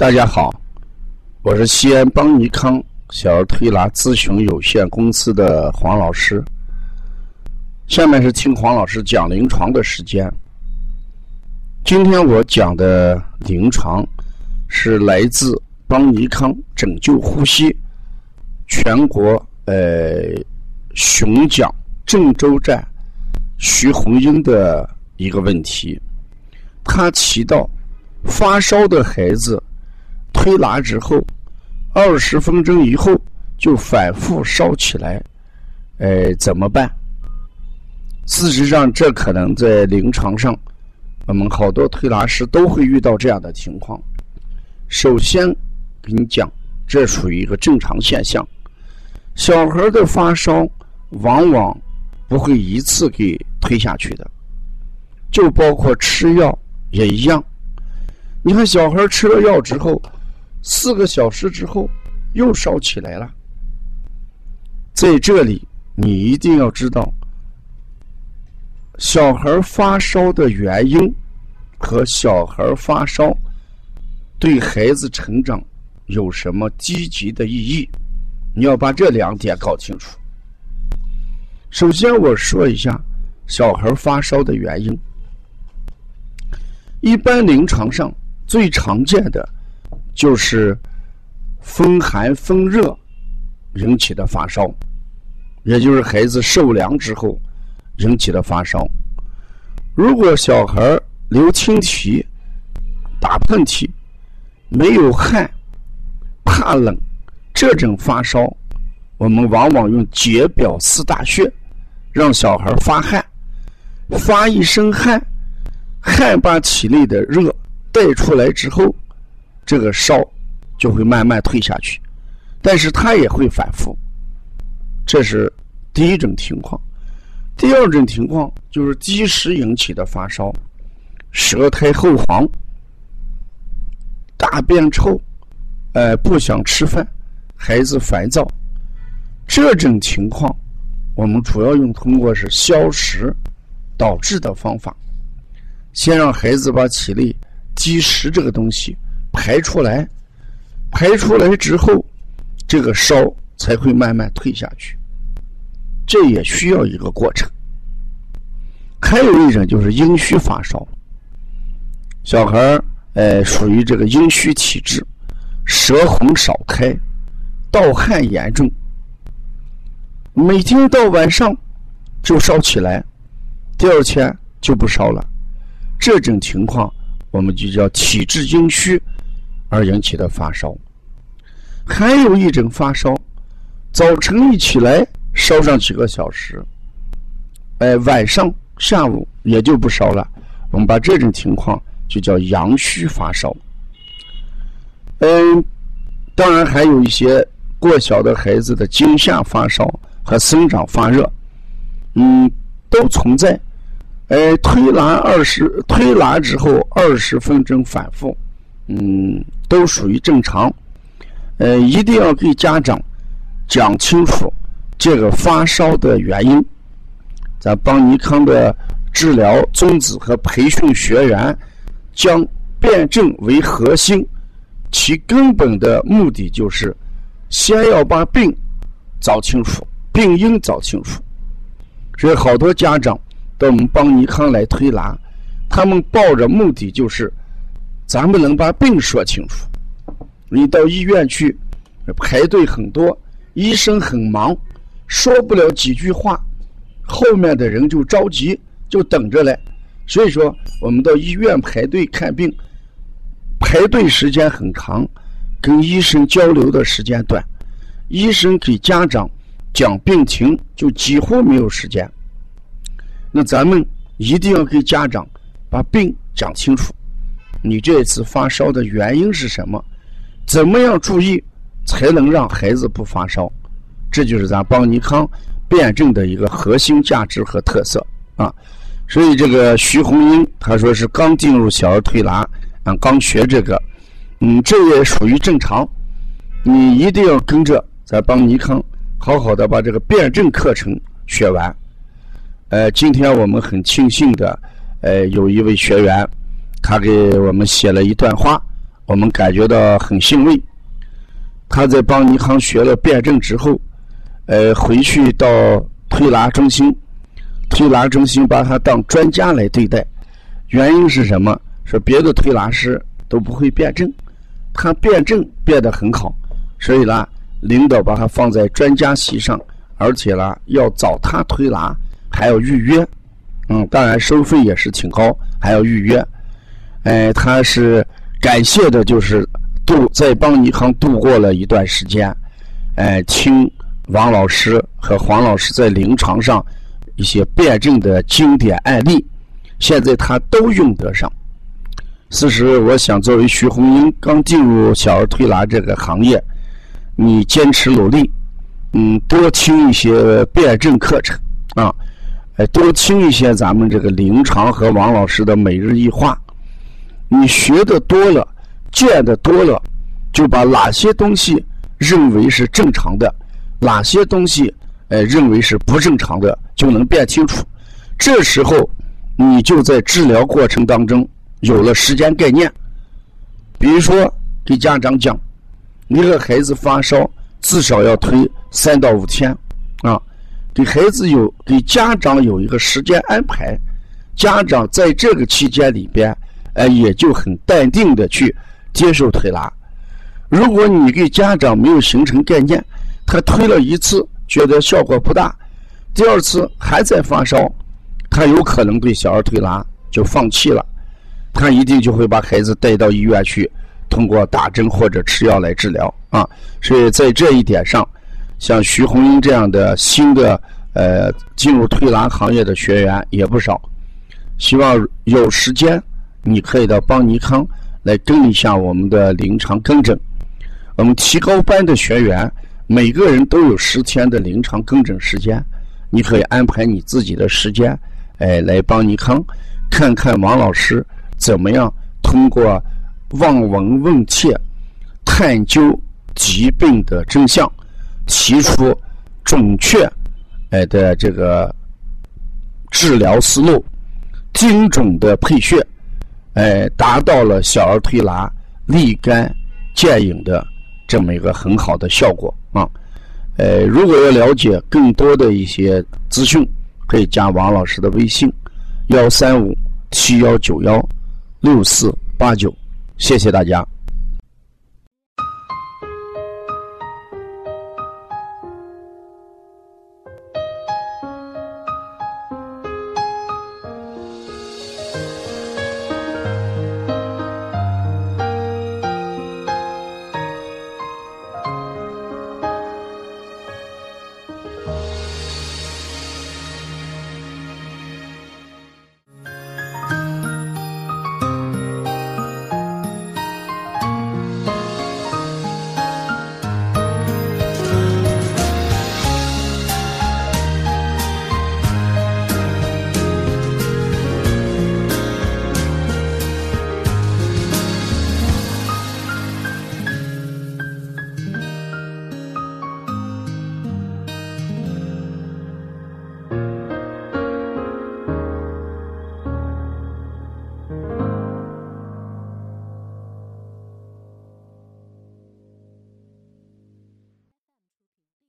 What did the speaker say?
大家好，我是西安邦尼康小儿推拿咨询有限公司的黄老师。下面是听黄老师讲临床的时间。今天我讲的临床是来自邦尼康拯救呼吸全国呃雄奖郑州站徐红英的一个问题，他提到发烧的孩子。推拿之后，二十分钟以后就反复烧起来，哎，怎么办？事实上，这可能在临床上，我们好多推拿师都会遇到这样的情况。首先，跟你讲，这属于一个正常现象。小孩的发烧往往不会一次给推下去的，就包括吃药也一样。你看，小孩吃了药之后。四个小时之后，又烧起来了。在这里，你一定要知道，小孩发烧的原因和小孩发烧对孩子成长有什么积极的意义，你要把这两点搞清楚。首先，我说一下小孩发烧的原因。一般临床上最常见的。就是风寒风热引起的发烧，也就是孩子受凉之后引起的发烧。如果小孩流清涕、打喷嚏、没有汗、怕冷，这种发烧，我们往往用解表四大穴，让小孩发汗，发一身汗，汗把体内的热带出来之后。这个烧就会慢慢退下去，但是它也会反复。这是第一种情况。第二种情况就是积食引起的发烧，舌苔厚黄，大便臭，呃，不想吃饭，孩子烦躁。这种情况，我们主要用通过是消食导致的方法，先让孩子把体内积食这个东西。排出来，排出来之后，这个烧才会慢慢退下去。这也需要一个过程。还有一种就是阴虚发烧，小孩儿呃属于这个阴虚体质，舌红少开，盗汗严重，每天到晚上就烧起来，第二天就不烧了。这种情况我们就叫体质阴虚。而引起的发烧，还有一种发烧，早晨一起来烧上几个小时，哎，晚上下午也就不烧了。我们把这种情况就叫阳虚发烧。嗯，当然还有一些过小的孩子的惊吓发烧和生长发热，嗯，都存在。哎，推拿二十推拿之后二十分钟反复。嗯，都属于正常。呃，一定要给家长讲清楚这个发烧的原因。咱邦尼康的治疗宗旨和培训学员，将辩证为核心，其根本的目的就是先要把病找清楚，病因找清楚。所以好多家长到我们邦尼康来推拿，他们抱着目的就是。咱们能把病说清楚。你到医院去，排队很多，医生很忙，说不了几句话，后面的人就着急，就等着来。所以说，我们到医院排队看病，排队时间很长，跟医生交流的时间短，医生给家长讲病情就几乎没有时间。那咱们一定要给家长把病讲清楚。你这次发烧的原因是什么？怎么样注意才能让孩子不发烧？这就是咱邦尼康辩证的一个核心价值和特色啊！所以这个徐红英他说是刚进入小儿推拿，啊，刚学这个，嗯，这也属于正常。你一定要跟着咱邦尼康好好的把这个辩证课程学完。呃，今天我们很庆幸的，呃，有一位学员。他给我们写了一段话，我们感觉到很欣慰。他在邦尼康学了辩证之后，呃，回去到推拿中心，推拿中心把他当专家来对待。原因是什么？说别的推拿师都不会辩证，他辩证辩得很好，所以呢，领导把他放在专家席上，而且呢，要找他推拿还要预约，嗯，当然收费也是挺高，还要预约。哎，他是感谢的，就是度在邦尼康度过了一段时间，哎，听王老师和黄老师在临床上一些辩证的经典案例，现在他都用得上。事实，我想作为徐红英刚进入小儿推拿这个行业，你坚持努力，嗯，多听一些辩证课程啊，哎，多听一些咱们这个临床和王老师的每日一话。你学的多了，见的多了，就把哪些东西认为是正常的，哪些东西呃认为是不正常的，就能辨清楚。这时候，你就在治疗过程当中有了时间概念。比如说，给家长讲，你个孩子发烧，至少要推三到五天啊，给孩子有给家长有一个时间安排，家长在这个期间里边。哎，也就很淡定的去接受推拿。如果你给家长没有形成概念，他推了一次觉得效果不大，第二次还在发烧，他有可能对小儿推拿就放弃了，他一定就会把孩子带到医院去，通过打针或者吃药来治疗啊。所以在这一点上，像徐红英这样的新的呃进入推拿行业的学员也不少，希望有时间。你可以到邦尼康来跟一下我们的临床跟诊。我们提高班的学员，每个人都有十天的临床跟诊时间，你可以安排你自己的时间，哎，来邦尼康看看王老师怎么样通过望闻问切探究疾病的真相，提出准确哎的这个治疗思路，精准的配穴。哎，达到了小儿推拿立竿见影的这么一个很好的效果啊！呃，如果要了解更多的一些资讯，可以加王老师的微信：幺三五七幺九幺六四八九。谢谢大家。